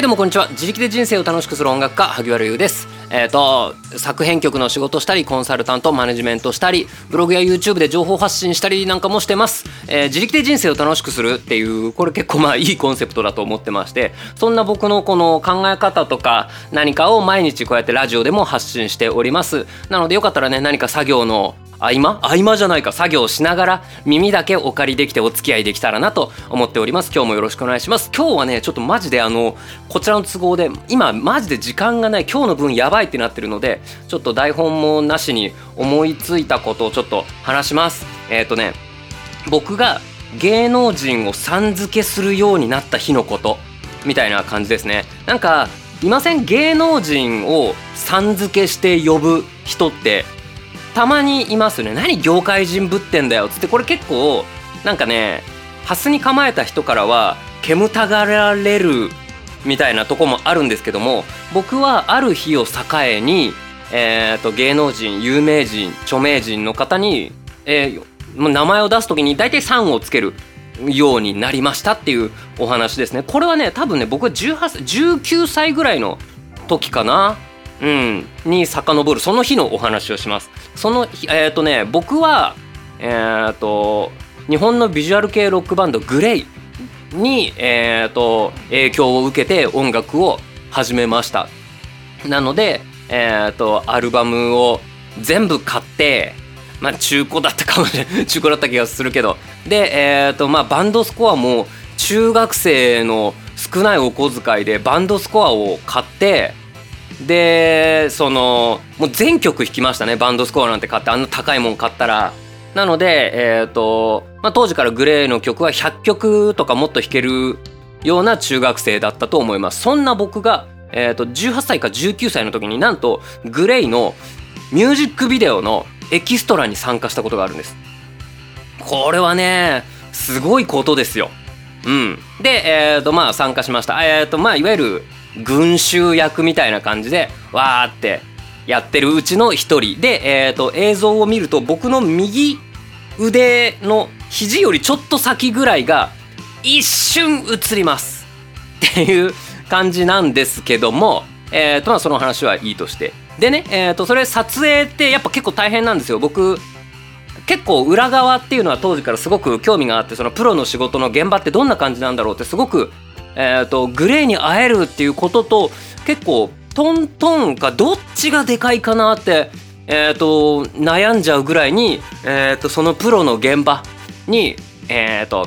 いどうもこんにちは。自力で人生を楽しくする音楽家萩原優です。え、ー、と作編曲の仕事したりコンサルタントマネジメントしたりブログや YouTube で情報発信したりなんかもしてます、えー、自力で人生を楽しくするっていうこれ結構まあいいコンセプトだと思ってましてそんな僕のこの考え方とか何かを毎日こうやってラジオでも発信しております。なのでよかったらね何か作業の合間合間じゃないか。作業しながら耳だけお借りできてお付き合いできたらなと思っております。今日もよろしくお願いします。今日はねちょっとマジであのこちらの都合で今マジで時間がない。今日の分やばってなってるのでちょっと台本もなしに思いついたことをちょっと話します。えっ、ー、とね僕が芸能人をさん付けするようになった日のことみたいな感じですね。なんかいません芸能人をさん付けして呼ぶ人ってたまにいますね。何業界人ぶってんだよつって。これ結構なんかねハスに構えた人からは煙たがられるみたいなとこもあるんですけども僕はある日を境に、えーと、芸能人有名人著名人の方に、えー、名前を出す時に大体「さん」をつけるようになりましたっていうお話ですね。これはね多分ね僕は18 19歳ぐらいの時かな。うん、に遡る。その日のお話をします。そのえっ、ー、とね僕はえっ、ー、と日本のビジュアル系ロックバンドグレイ。にえ、ー、と影響を受けて音楽を始めました。なのでえっ、とアルバムを全部買ってまあ中古だったかもしれない 中古だった気がするけどでえっ、とまあバンドスコアも中学生の少ないお小遣いでバンドスコアを買ってでそのもう全曲弾きましたねバンドスコアなんて買ってあんな高いもん買ったらなのでえっ、ー、と、まあ、当時からグレーの曲は100曲とかもっと弾けるような中学生だったと思います。そんな僕が、えー、と18歳か19歳の時になんとグレイのミュージックビデオのエキストラに参加したことがあるんです。これはねすごいことですよ。うん。でえっ、ー、とまあ参加しました。えっ、とまあいわゆる群衆役みたいな感じでわーってやってるうちの一人で、えーと、映像を見ると僕の右腕の肘よりちょっと先ぐらいが一瞬映ります。っていう感じなんですけども、えーとまあ、その話はいいとして。でね、えー、とそれ撮影ってやっぱ結構大変なんですよ。僕結構裏側っていうのは当時からすごく興味があってそのプロの仕事の現場ってどんな感じなんだろうってすごくえーと、グレーに会えるっていうことと結構トントンかどっちがでかいかなって、えーと、悩んじゃうぐらいに、えーと、そのプロの現場に、えー、と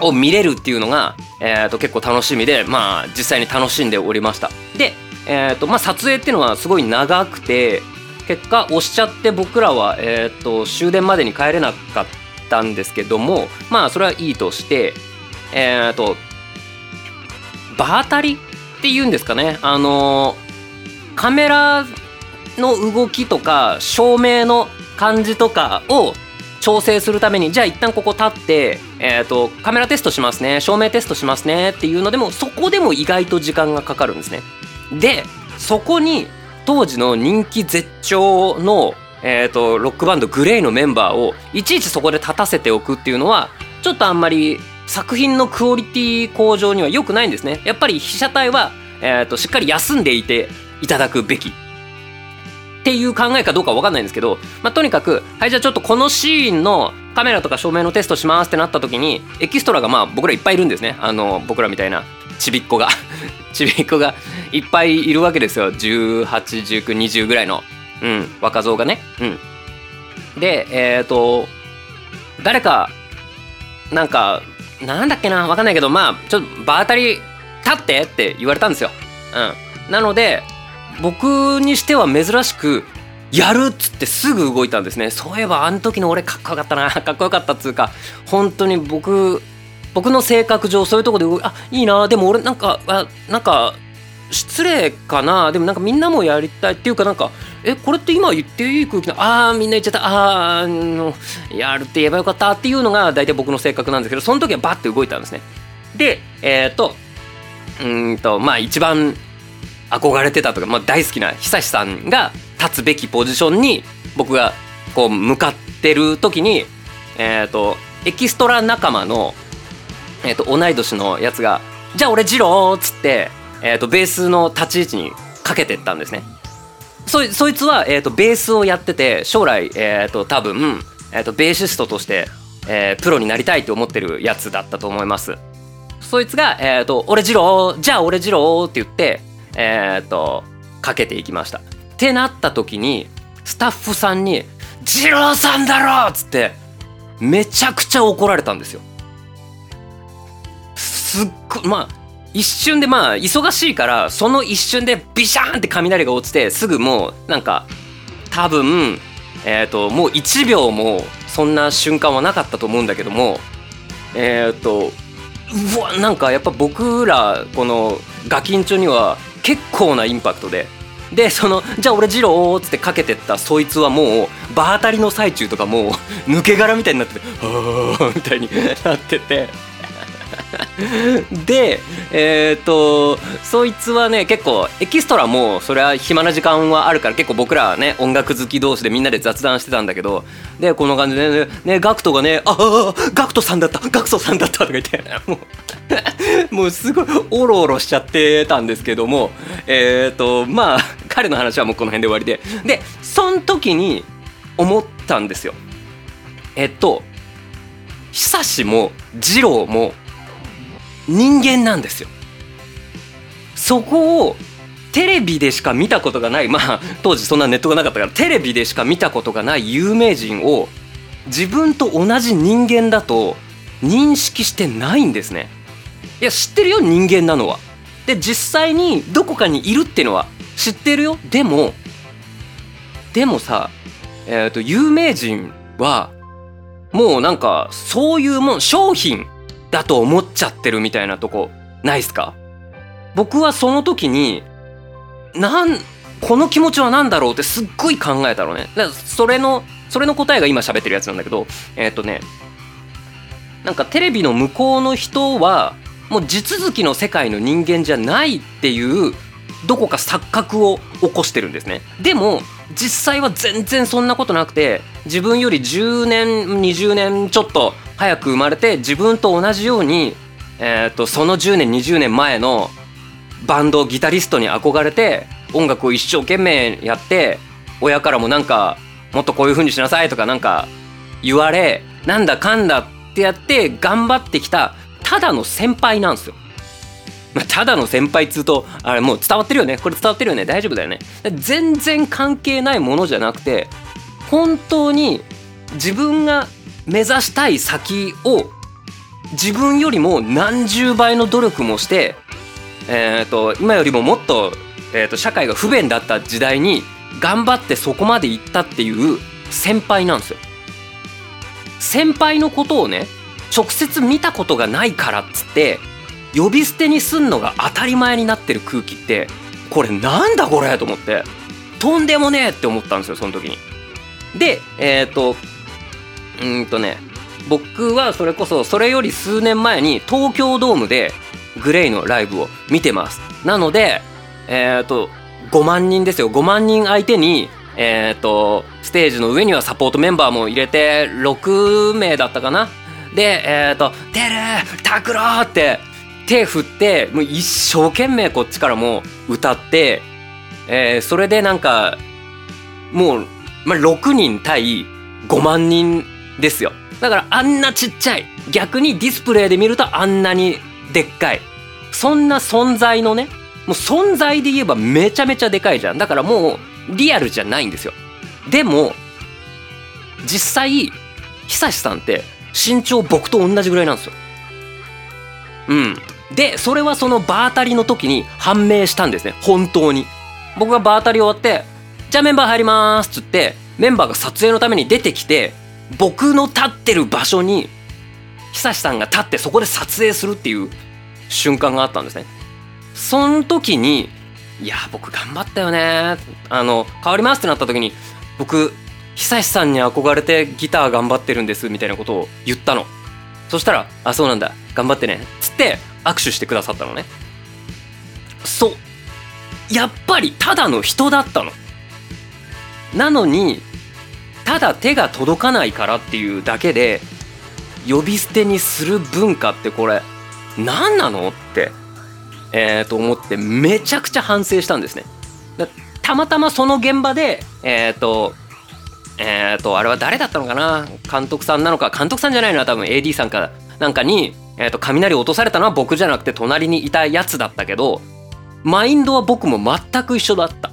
を見れるっていうのが、えー、と結構楽しみで、まあ、実際に楽しんでおりました。で、えーとまあ、撮影っていうのはすごい長くて結果押しちゃって僕らは、えー、と終電までに帰れなかったんですけどもまあそれはいいとして、えー、と場当たりっていうんですかねあのカメラの動きとか照明の感じとかを調整するためにじゃあ一旦ここ立って、えーと、カメラテストしますね照明テストしますねっていうのでもそこでも意外と時間がかかるんですね。でそこに当時の人気絶頂の、えーとロックバンドグレイのメンバーをいちいちそこで立たせておくっていうのはちょっとあんまり作品のクオリティ向上には良くないんですねやっぱり被写体は、えーと、しっかり休んでいていただくべき。っていう考えかどうか分かんないんですけど、まあ、とにかくはいじゃあちょっとこのシーンのカメラとか照明のテストしますってなった時にエキストラがまあ僕らいっぱいいるんですね。あの僕らみたいなちびっ子が。ちびっ子が いっぱいいるわけですよ。181920ぐらいの、うん、若造がね。うん、でえっ、ー、と誰かなんかなんだっけなわかんないけどまあちょっと場当たり立ってって言われたんですよ。うん、なので僕にしては珍しくやるっつってすぐ動いたんですね。そういえばあの時の俺かっこよかったな。かっこよかったっつうか本当に僕僕の性格上そういうとこで動いあいいな。でも俺なんかあなんか失礼かな。でもなんかみんなもやりたいっていうかなんかえこれって今言っていい空気なああみんな言っちゃった。ああやるって言えばよかったっていうのが大体僕の性格なんですけどその時はバッて動いたんですね。でえっ、ー、とうんとまあ一番憧れてたとか、まあ、大好きな久志さんが立つべきポジションに僕がこう向かってる時にえっ、ー、とエキストラ仲間の、えーと、同い年のやつが「じゃあ俺ジロー」っつってえーと、ベースの立ち位置にかけてったんですね。そそいつは、えーと、ベースをやってて将来、えーと、多分、えー、とベーシストとして、えー、プロになりたいと思ってるやつだったと思います。そいつが「えー、と俺次郎じゃあ俺次郎」って言ってえー、とかけていきましたってなった時にスタッフさんに「次郎さんだろ!」っつってめちゃくちゃ怒られたんですよすっごいまあ一瞬でまあ忙しいからその一瞬でビシャーンって雷が落ちてすぐもうなんか多分えっ、ともう1秒もそんな瞬間はなかったと思うんだけどもえっ、とうわなんかやっぱ僕らこのガキンチョには結構なインパクトで。でそのじゃあ俺ジローっつってかけてったそいつはもう場当たりの最中とかもう抜け殻みたいになってて「はあ」みたいになってて。でえっ、ー、とそいつはね結構エキストラもそれは暇な時間はあるから結構僕らはね音楽好き同士でみんなで雑談してたんだけどでこの感じでねねガクトがね「ああガクトさんだったガクトさんだった」とか言ってもう もうすごいオロオロしちゃってたんですけどもえっ、ー、とまあ彼の話はもうこの辺で終わりで。でその時に思ったんですよ。えっと久しも二郎も人間なんですよ。そこをテレビでしか見たことがない。まあ当時そんなネットがなかったから。テレビでしか見たことがない。有名人を自分と同じ人間だと認識してないんですね。いや知ってるよ人間なのは。で実際にどこかにいるっていうのは知ってるよ。でもでもさえっ、ー、と有名人はもうなんかそういうもん商品だと思っちゃってるみたいなとこないっすか？僕はその時になんこの気持ちは何だろうってすっごい考えたのね。だからそれのそれの答えが今喋ってるやつなんだけどえっ、ー、とねなんかテレビの向こうの人はもう地続きの世界の人間じゃないっていうどこか錯覚を起こしてるんですね。でも実際は全然そんなことなくて自分より10年20年ちょっと早く生まれて自分と同じように、えーと、その10年20年前のバンドギタリストに憧れて音楽を一生懸命やって親からもなんかもっとこういう風にしなさいとかなんか言われなんだかんだってやって頑張ってきたただの先輩なんですよ。ただの先輩っつうとあれもう伝わってるよね。これ伝わってるよね。大丈夫だよね。全然関係ないものじゃなくて本当に自分が目指したい先を自分よりも何十倍の努力もして、えーと、今よりももっと,、えーと、社会が不便だった時代に頑張ってそこまで行ったっていう先輩なんですよ。先輩のことをね直接見たことがないからっつって呼び捨てにすんのが当たり前になってる空気ってこれなんだこれと思ってとんでもねえって思ったんですよその時に。でえっ、ー、とうんとね僕はそれこそそれより数年前に東京ドームでグレイのライブを見てますなのでえっ、ー、と5万人ですよ5万人相手にえっ、ー、とステージの上にはサポートメンバーも入れて6名だったかなでえっ、ー、と「てる拓郎!」って手振ってもう一生懸命こっちからも歌って、えー、それでなんかもう、まあ、6人対5万人ですよ。だからあんなちっちゃい。逆にディスプレイで見るとあんなにでっかい。そんな存在のねもう存在で言えばめちゃめちゃでかいじゃん。だからもうリアルじゃないんですよ。でも実際久志さんって身長僕と同じぐらいなんですよ。うん。でそれはその場当たりの時に判明したんですね。本当に。僕が場当たり終わって「じゃあメンバー入ります」っつってメンバーが撮影のために出てきて僕の立ってる場所に久志さんが立ってそこで撮影するっていう瞬間があったんですね。その時に「いや僕頑張ったよね」あの「変わります」ってなった時に僕久志さんに憧れてギター頑張ってるんですみたいなことを言ったの。そしたら「あそうなんだ。頑張ってね」つって握手してくださったのね。そう。やっぱりただの人だったの。なのにただ手が届かないからっていうだけで呼び捨てにする文化ってこれ何なのってえー、と思ってめちゃくちゃ反省したんですね。たまたまその現場でえっ、ー、とえっ、ー、とあれは誰だったのかな？監督さんなのか？監督さんじゃないのは多分 AD さんかなんかに、えーと、雷落とされたのは僕じゃなくて隣にいたやつだったけどマインドは僕も全く一緒だった。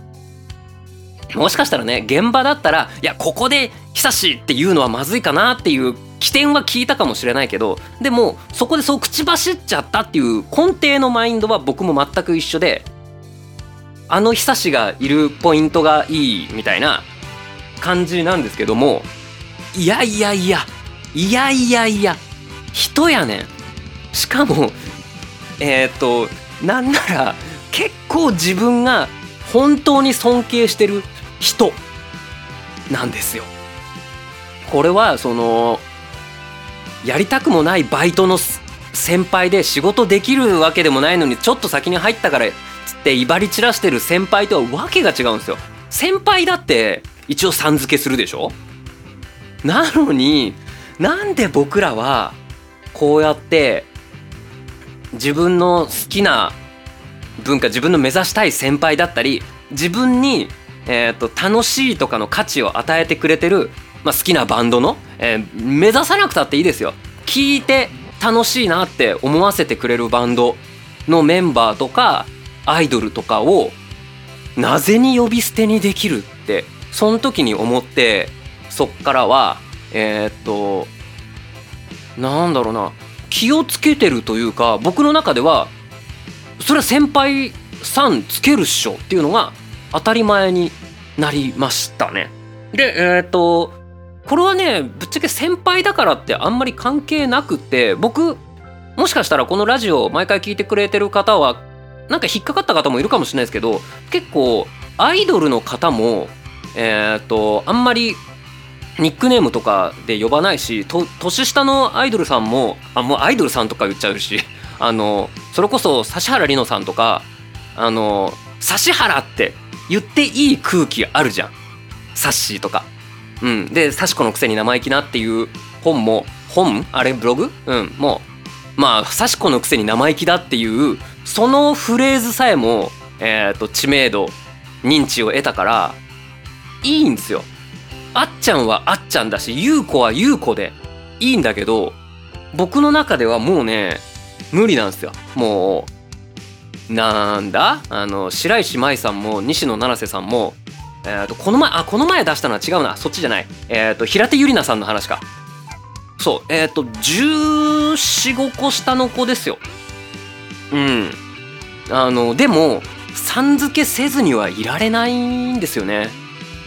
もしかしたらね現場だったらいやここで久しっていうのはまずいかなっていう起点は聞いたかもしれないけどでもそこでそう口走っちゃったっていう根底のマインドは僕も全く一緒であの久しがいるポイントがいいみたいな感じなんですけどもいやいやいやいやいやいや人やねん。しかもえっ、となんなら結構自分が本当に尊敬してる人なんですよ。これはそのやりたくもないバイトの先輩で仕事できるわけでもないのにちょっと先に入ったからつって威張り散らしてる先輩とはわけが違うんですよ。先輩だって一応さん付けするでしょ？なのになんで僕らはこうやって自分の好きな文化自分の目指したい先輩だったり自分に、えーと、楽しいとかの価値を与えてくれてる、まあ、好きなバンドの、えー、目指さなくたっていいですよ。聞いて楽しいなって思わせてくれるバンドのメンバーとかアイドルとかをなぜに呼び捨てにできるってその時に思ってそっからはえー、っとなんだろうな気をつけてるというか僕の中ではそれは先輩さんつけるっしょっていうのが当たり前になりましたね。でえー、っとこれはねぶっちゃけ先輩だからってあんまり関係なくて僕もしかしたらこのラジオ毎回聞いてくれてる方はなんか引っかかった方もいるかもしれないですけど結構アイドルの方もえー、っとあんまりニックネームとかで呼ばないし年下のアイドルさんもあもうアイドルさんとか言っちゃうしあのそれこそ指原莉乃さんとかあの指原って言っていい空気あるじゃんサッシーとか。うん、で「幸子のくせに生意気な」っていう本も本？あれ？ブログ？うんもうまあ幸子のくせに生意気だっていうそのフレーズさえも、えーと、知名度認知を得たからいいんですよ。あっちゃんはあっちゃんだし優子は優子でいいんだけど僕の中ではもうね無理なんですよ。もうなんだ？あの白石麻衣さんも西野七瀬さんもえー、とこの前あこの前出したのは違うな。そっちじゃない。えっ、ー、と平手友梨奈さんの話か。そう。えっ、ー、と1415個下の子ですよ。うん。あのでもさん付けせずにはいられないんですよね。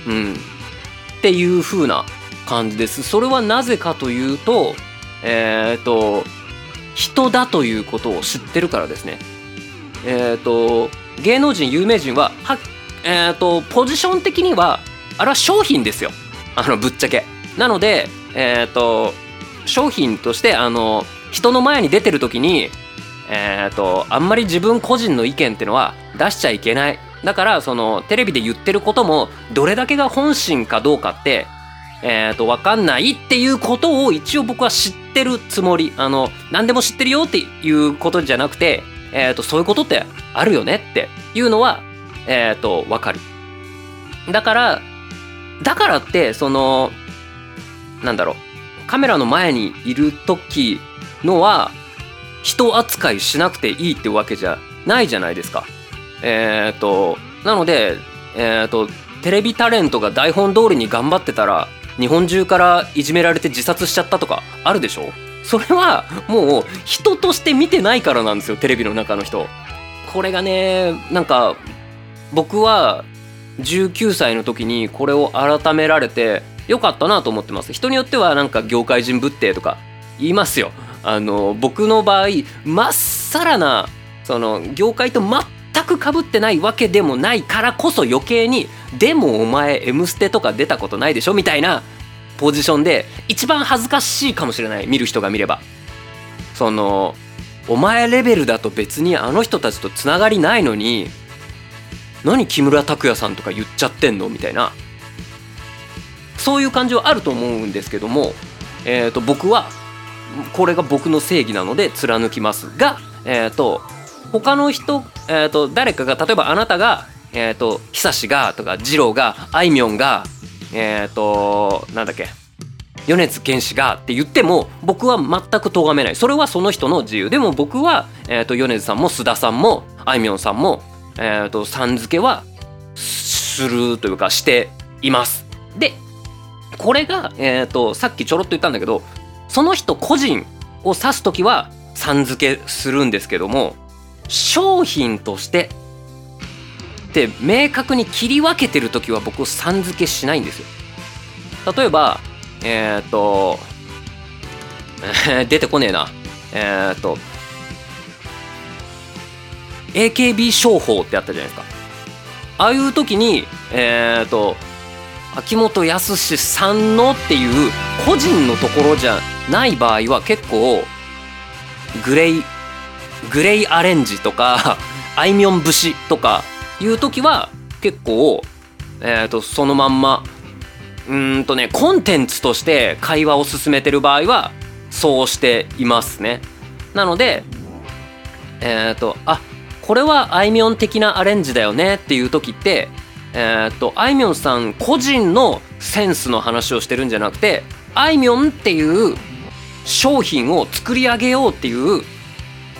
うん。っていう風な感じです。それはなぜかというとえっ、ー、と人だということを知ってるからですね。えっ、ー、と芸能人有名人ははえ、ー、とポジション的にはあれは商品ですよ。あのぶっちゃけ。なのでえっ、と商品としてあの人の前に出てる時にえっ、とあんまり自分個人の意見っていうのは出しちゃいけない。だからそのテレビで言ってることもどれだけが本心かどうかってえー、と分かんないっていうことを一応僕は知ってるつもり。あの何でも知ってるよっていうことじゃなくて、えー、とそういうことってあるよねっていうのは、えー、と分かるだからだからってそのなんだろうカメラの前にいる時のは人扱いしなくていいってわけじゃないじゃないですか。えっ、ー、となので、えっ、とテレビタレントが台本通りに頑張ってたら日本中からいじめられて自殺しちゃったとかあるでしょ？それはもう人として見てないからなんですよテレビの中の人。これがねなんか僕は19歳の時にこれを改められてよかったなと思ってます。人によってはなんか業界人ぶってとか言いますよ。あの僕の場合まっさらなその業界と全くかぶってないわけでもないからこそ余計にでもお前「M ステ」とか出たことないでしょみたいなポジションで一番恥ずかしいかもしれない見る人が見れば。そのお前レベルだと別にあの人たちとつながりないのに何木村拓哉さんとか言っちゃってんのみたいな。そういう感じはあると思うんですけども、えー、と僕はこれが僕の正義なので貫きますが、えー、と他の人、えーと、誰かが例えばあなたがえっ、ー、と久しがとか次郎があいみょんがえっ、ー、となんだっけ？米津玄師がって言っても僕は全く咎めない。それはその人の自由。でも僕は、えーと、米津さんも須田さんもあいみょんさんも、えーと、さん付けはするというかしています。でこれが、えーと、さっきちょろっと言ったんだけどその人個人を指す時はさん付けするんですけども商品としてって明確に切り分けてる時は僕さん付けしないんですよ例えばえっ、ー、と、出てこねえな。えっ、と、AKB 商法ってあったじゃないですか。ああいう時に、えっ、と、秋元康さんのっていう個人のところじゃない場合は結構グレイグレイアレンジとかあいみょん節とかいう時は結構えっ、ー、とそのまんまうんとねコンテンツとして会話を進めてる場合はそうしていますね。なのでえっ、ー、とあこれはあいみょん的なアレンジだよねっていう時ってえっ、ー、とあいみょんさん個人のセンスの話をしてるんじゃなくてあいみょんっていう商品を作り上げようっていう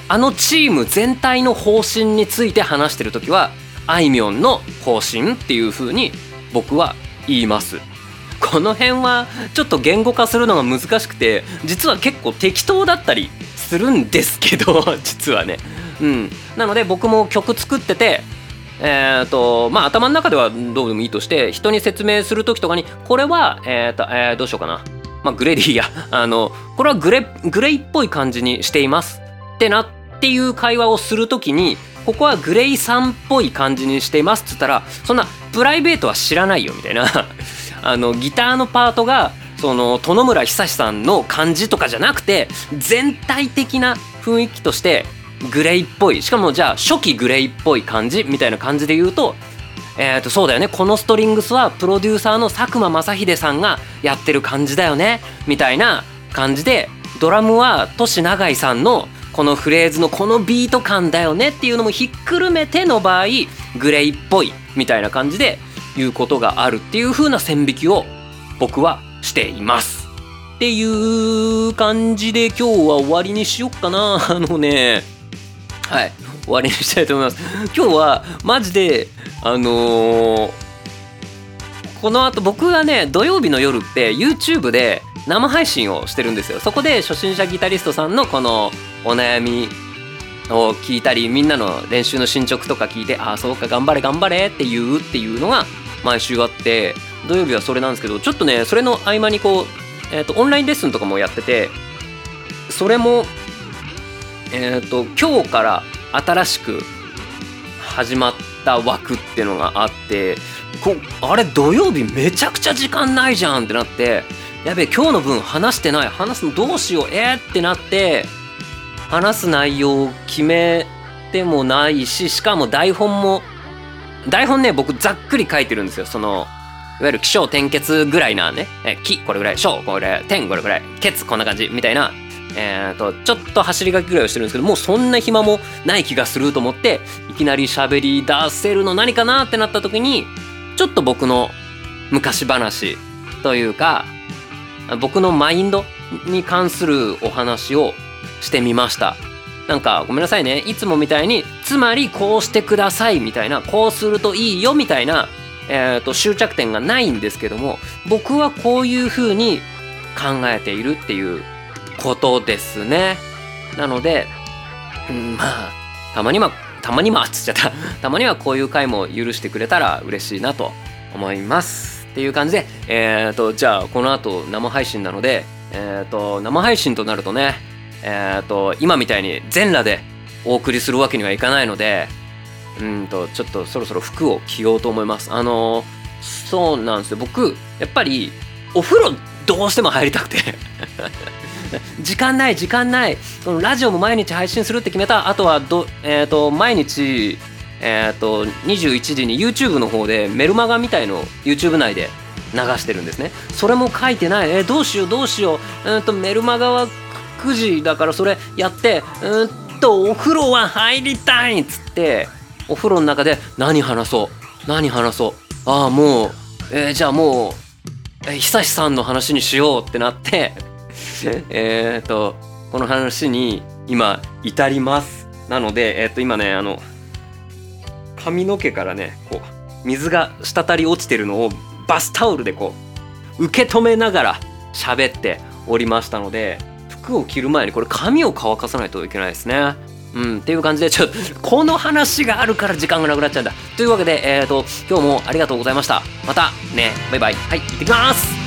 あのチーム全体の方針について話してる時はあいみょんの方針っていう風に僕は言います。この辺はちょっと言語化するのが難しくて実は結構適当だったりするんですけど 実はね。うん、なので僕も曲作っててえーとまあ、頭の中ではどうでもいいとして人に説明する時とかにこれは、えーとえー、どうしようかな、まあ、グレディや あのこれはグレグレイっぽい感じにしていますってなっていう会話をする時にここはグレイさんっぽい感じにしていますっつったらそんなプライベートは知らないよみたいな あのギターのパートがその殿村久さんの感じとかじゃなくて全体的な雰囲気としてグレイっぽい。しかもじゃあ初期グレイっぽい感じみたいな感じで言うとえー、とそうだよね。このストリングスはプロデューサーの佐久間正秀さんがやってる感じだよね。みたいな感じでドラムはトシ永井さんのこのフレーズのこのビート感だよねっていうのもひっくるめての場合グレイっぽいみたいな感じでいうことがあるっていう風な線引きを僕はしています。っていう感じで今日は終わりにしよっかな。あのね、はい、終わりにしたいと思います。今日はマジで、あのー、この後僕がね、土曜日の夜って YouTube で生配信をしてるんですよ。そこで初心者ギタリストさんのこのお悩みを聞いたりみんなの練習の進捗とか聞いてああそうか頑張れ頑張れって言うっていうのが毎週あって土曜日はそれなんですけどちょっとねそれの合間にこう、えーと、オンラインレッスンとかもやっててそれもえっ、ー、と今日から新しく始まった枠っていうのがあってこあれ土曜日めちゃくちゃ時間ないじゃんってなってやべえ今日の分話してない話すのどうしようえー、ってなって話す内容を決めてもないししかも台本も台本ね僕ざっくり書いてるんですよ。そのいわゆる起承転結ぐらいなね。え起これぐらい小これ点これぐらい。ケツこんな感じみたいな。えーと、ちょっと走り書きぐらいをしてるんですけどもうそんな暇もない気がすると思っていきなり喋り出せるの何かなってなった時にちょっと僕の昔話というか僕のマインドに関するお話をしてみました。なんかごめんなさいね。いつもみたいにつまりこうしてくださいみたいなこうするといいよみたいな、えーと、終着点がないんですけども僕はこういうふうに考えているっていうことですね。なので、うん、まあたまにはたまにはつっちゃった。たまにはこういう回も許してくれたら嬉しいなと思いますっていう感じでえっ、ー、とじゃあこの後生配信なのでえっ、ー、と生配信となるとねえーと、今みたいに全裸でお送りするわけにはいかないのでうんとちょっとそろそろ服を着ようと思います。あのそうなんですよ。僕やっぱりお風呂どうしても入りたくて。時間ない時間ない。そのラジオも毎日配信するって決めた。あとはど、えーと、毎日、えーと、21時に YouTube の方でメルマガみたいのを YouTube 内で流してるんですね。それも書いてない。えー、どうしようどうしよう。うんとメルマガは9時だからそれやってうんとお風呂は入りたいっつってお風呂の中で何話そう何話そう。ああもう、えー、じゃあもう、えー、久志さんの話にしようってなって えっとこの話に今至ります。なのでえっ、と今ねあの髪の毛からねこう水が滴り落ちてるのをバスタオルでこう受け止めながら喋っておりましたので服を着る前にこれ髪を乾かさないといけないですね。うん、っていう感じでちょっと この話があるから時間がなくなっちゃうんだ。というわけで、えーと、今日もありがとうございました。またね、バイバイ。はい、行ってきます